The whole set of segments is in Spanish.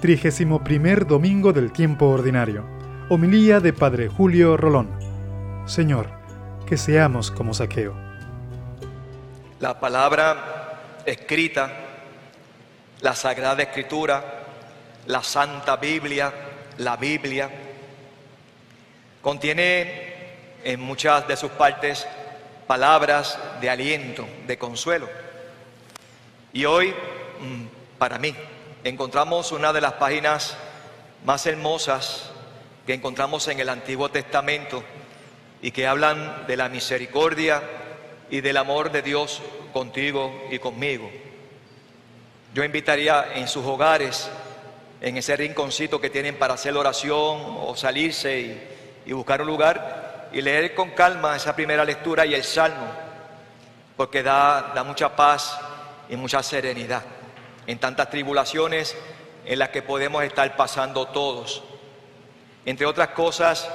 Trigésimo primer domingo del tiempo ordinario. Homilía de Padre Julio Rolón. Señor, que seamos como saqueo. La palabra escrita, la Sagrada Escritura, la Santa Biblia, la Biblia, contiene en muchas de sus partes palabras de aliento, de consuelo. Y hoy, mm, para mí, encontramos una de las páginas más hermosas que encontramos en el Antiguo Testamento y que hablan de la misericordia y del amor de Dios contigo y conmigo. Yo invitaría en sus hogares, en ese rinconcito que tienen para hacer oración o salirse y, buscar un lugar, y leer con calma esa primera lectura y el salmo, porque da, da mucha paz y mucha serenidad en tantas tribulaciones en las que podemos estar pasando todos. Entre otras cosas,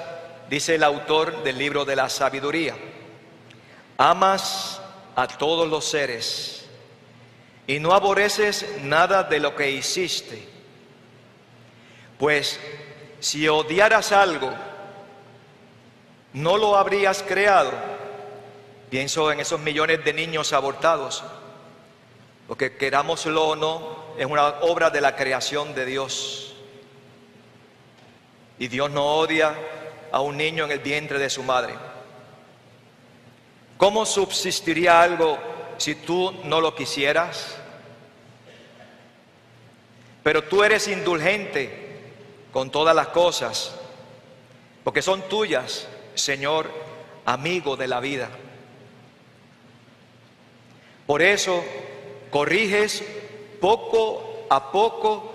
dice el autor del libro de la sabiduría, amas a todos los seres y no aborreces nada de lo que hiciste, pues si odiaras algo, no lo habrías creado. Pienso en esos millones de niños abortados. Porque querámoslo o no, es una obra de la creación de Dios. Y Dios no odia a un niño en el vientre de su madre. ¿Cómo subsistiría algo si tú no lo quisieras? Pero tú eres indulgente con todas las cosas, porque son tuyas Señor, amigo de la vida. Por eso corriges poco a poco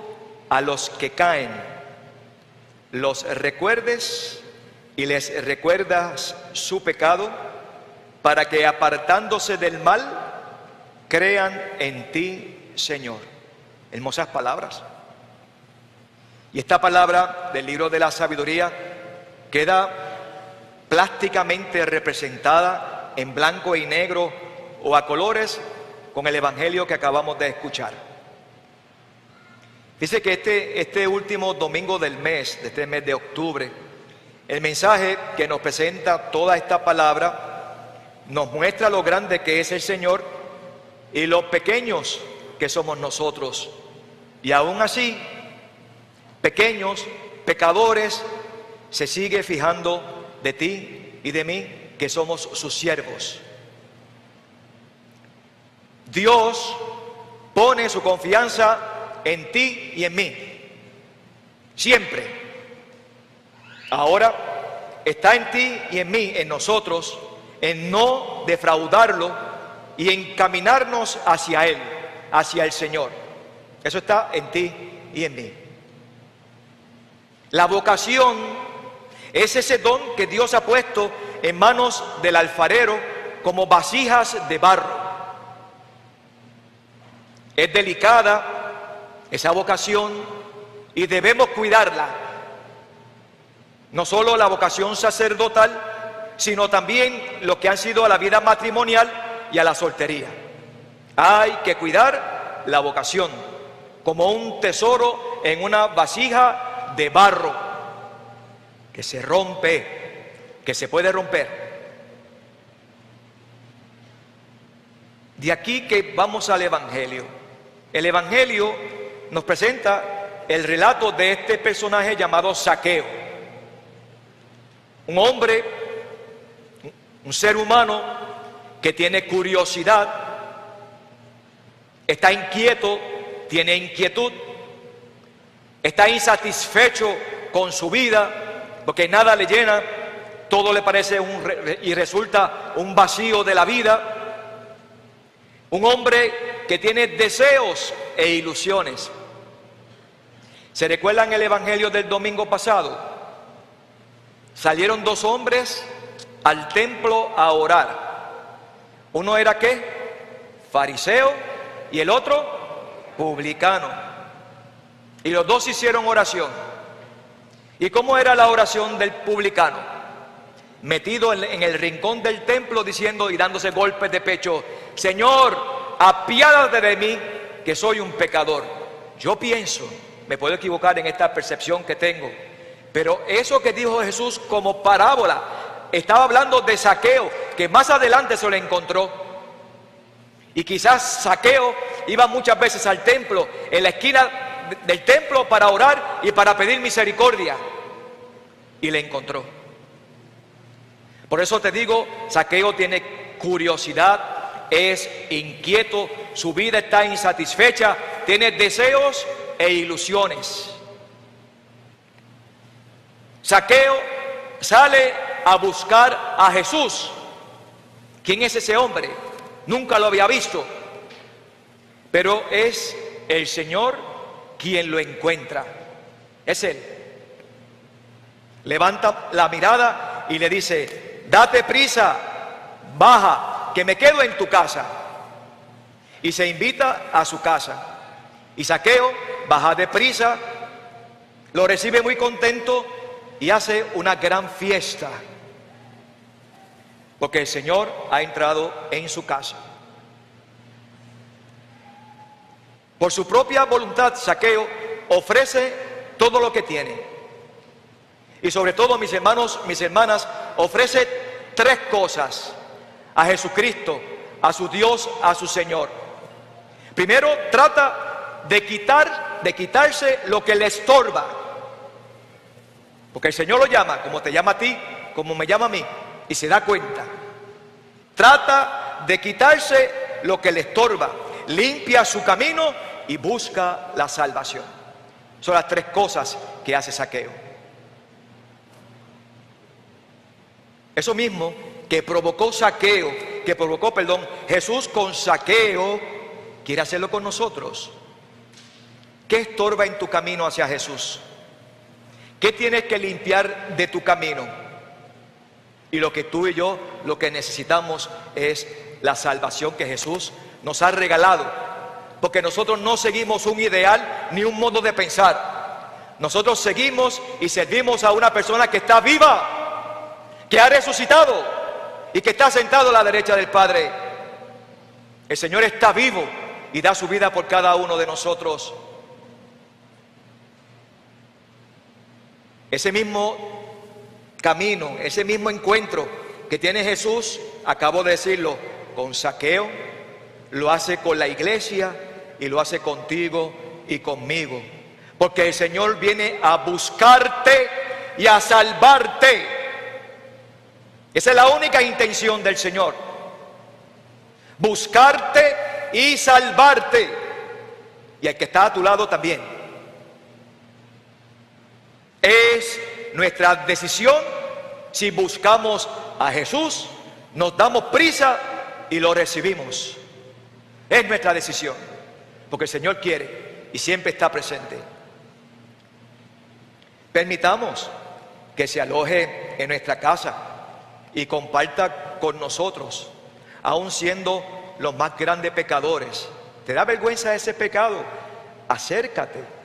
a los que caen, los recuerdes y les recuerdas su pecado para que apartándose del mal crean en ti, Señor. Hermosas palabras. Y esta palabra del libro de la sabiduría queda plásticamente representada en blanco y negro o a colores con el Evangelio que acabamos de escuchar. Dice que este, este último domingo del mes, de este mes de octubre, el mensaje que nos presenta toda esta palabra nos muestra lo grande que es el Señor y lo pequeños que somos nosotros. Y aún así, pequeños, pecadores, se sigue fijando de ti y de mí, que somos sus siervos. Dios pone su confianza en ti y en mí, siempre. Ahora está en ti y en mí, en nosotros, en no defraudarlo y encaminarnos hacia Él, hacia el Señor. Eso está en ti y en mí. La vocación es ese don que Dios ha puesto en manos del alfarero como vasijas de barro. Es delicada esa vocación y debemos cuidarla. No solo la vocación sacerdotal, sino también lo que han sido a la vida matrimonial y a la soltería. Hay que cuidar la vocación como un tesoro en una vasija de barro que se rompe, que se puede romper. De aquí que vamos al Evangelio. El Evangelio nos presenta el relato de este personaje llamado Saqueo. Un hombre, un ser humano que tiene curiosidad, está inquieto, tiene inquietud, está insatisfecho con su vida, porque nada le llena, todo le parece un, y resulta un vacío de la vida. Un hombre que tiene deseos e ilusiones. ¿Se recuerdan el Evangelio del domingo pasado? Salieron dos hombres al templo a orar. Uno era qué? Fariseo y el otro publicano. Y los dos hicieron oración. ¿Y cómo era la oración del publicano? Metido en, el rincón del templo diciendo y dándose golpes de pecho, Señor, apiádate de mí, que soy un pecador. Yo pienso me puedo equivocar en esta percepción que tengo, pero eso que dijo Jesús como parábola, estaba hablando de saqueo, que más adelante se lo encontró. Y quizás saqueo iba muchas veces al templo, en la esquina del templo para orar y para pedir misericordia. Y le encontró. Por eso te digo, saqueo tiene curiosidad, es inquieto, su vida está insatisfecha, tiene deseos e ilusiones. Saqueo sale a buscar a Jesús. ¿Quién es ese hombre? Nunca lo había visto. Pero es el Señor quien lo encuentra. Es Él. Levanta la mirada y le dice, date prisa, baja, que me quedo en tu casa. Y se invita a su casa. Y Saqueo baja de prisa, lo recibe muy contento y hace una gran fiesta. Porque el Señor ha entrado en su casa. Por su propia voluntad, Saqueo ofrece todo lo que tiene. Y sobre todo, mis hermanos, mis hermanas, ofrece tres cosas a Jesucristo, a su Dios, a su Señor. Primero, trata de quitar, de quitarse lo que le estorba. Porque el Señor lo llama, como te llama a ti, como me llama a mí, y se da cuenta. Trata de quitarse lo que le estorba, limpia su camino y busca la salvación. Son las tres cosas que hace saqueo. Eso mismo que provocó saqueo, que provocó, perdón, Jesús con saqueo, quiere hacerlo con nosotros. ¿Qué estorba en tu camino hacia Jesús? ¿Qué tienes que limpiar de tu camino? Y lo que tú y yo lo que necesitamos es la salvación que Jesús nos ha regalado. Porque nosotros no seguimos un ideal ni un modo de pensar. Nosotros seguimos y servimos a una persona que está viva, que ha resucitado y que está sentado a la derecha del Padre. El Señor está vivo y da su vida por cada uno de nosotros. Ese mismo camino, ese mismo encuentro que tiene Jesús, acabo de decirlo, con saqueo, lo hace con la iglesia y lo hace contigo y conmigo. Porque el Señor viene a buscarte y a salvarte. Esa es la única intención del Señor. Buscarte y salvarte. Y el que está a tu lado también. Es nuestra decisión si buscamos a Jesús, nos damos prisa y lo recibimos. Es nuestra decisión, porque el Señor quiere y siempre está presente. Permitamos que se aloje en nuestra casa y comparta con nosotros, aun siendo los más grandes pecadores. ¿Te da vergüenza ese pecado? Acércate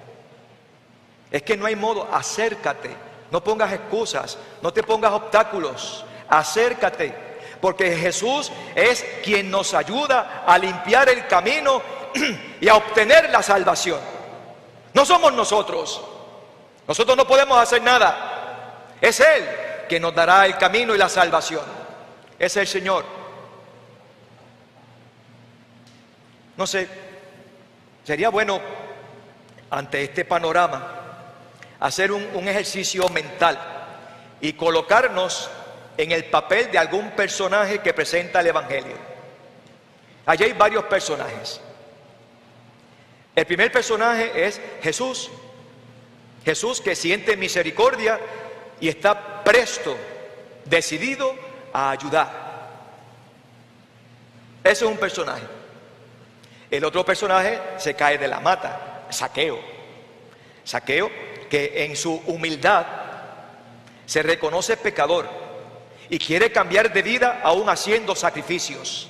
es que no hay modo, acércate, no pongas excusas, no te pongas obstáculos, acércate, porque Jesús es quien nos ayuda a limpiar el camino y a obtener la salvación. No somos nosotros, nosotros no podemos hacer nada, es Él quien nos dará el camino y la salvación, es el Señor. No sé, sería bueno ante este panorama hacer un, ejercicio mental y colocarnos en el papel de algún personaje que presenta el Evangelio. Allí hay varios personajes. El primer personaje es Jesús. Jesús que siente misericordia y está presto, decidido a ayudar. Ese es un personaje. El otro personaje se cae de la mata, saqueo. Saqueo que en su humildad se reconoce pecador y quiere cambiar de vida aún haciendo sacrificios.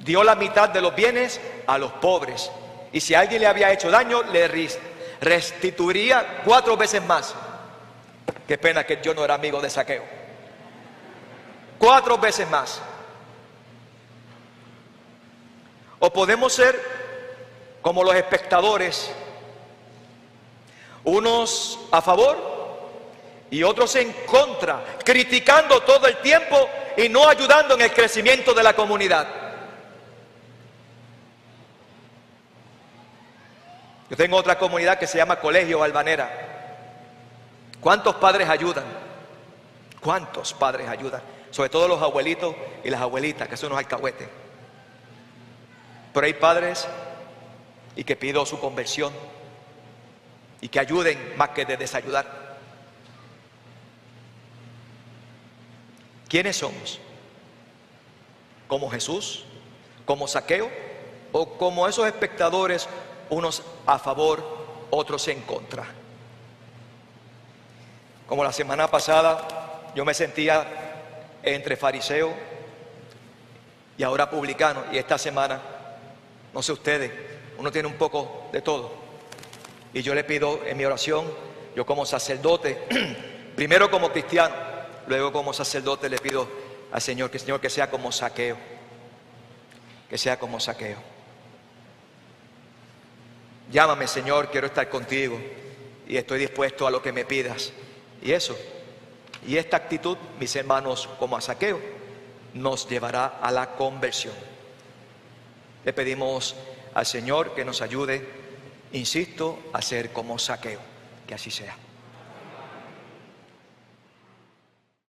Dio la mitad de los bienes a los pobres y si alguien le había hecho daño le restituiría cuatro veces más. Qué pena que yo no era amigo de saqueo. Cuatro veces más. O podemos ser como los espectadores Unos a favor y otros en contra, criticando todo el tiempo y no ayudando en el crecimiento de la comunidad. Yo tengo otra comunidad que se llama Colegio Albanera. ¿Cuántos padres ayudan? ¿Cuántos padres ayudan? Sobre todo los abuelitos y las abuelitas, que son unos alcahuetes. Pero hay padres y que pido su conversión y que ayuden más que de desayudar. ¿Quiénes somos? ¿Como Jesús? ¿Como Saqueo? ¿O como esos espectadores, unos a favor, otros en contra? Como la semana pasada yo me sentía entre fariseo y ahora publicano, y esta semana, no sé ustedes, uno tiene un poco de todo. Y yo le pido en mi oración, yo como sacerdote, primero como cristiano, luego como sacerdote le pido al Señor que Señor que sea como saqueo, que sea como saqueo. Llámame Señor, quiero estar contigo y estoy dispuesto a lo que me pidas. Y eso, y esta actitud, mis hermanos, como a saqueo, nos llevará a la conversión. Le pedimos al Señor que nos ayude, insisto, a ser como saqueo. Que así sea.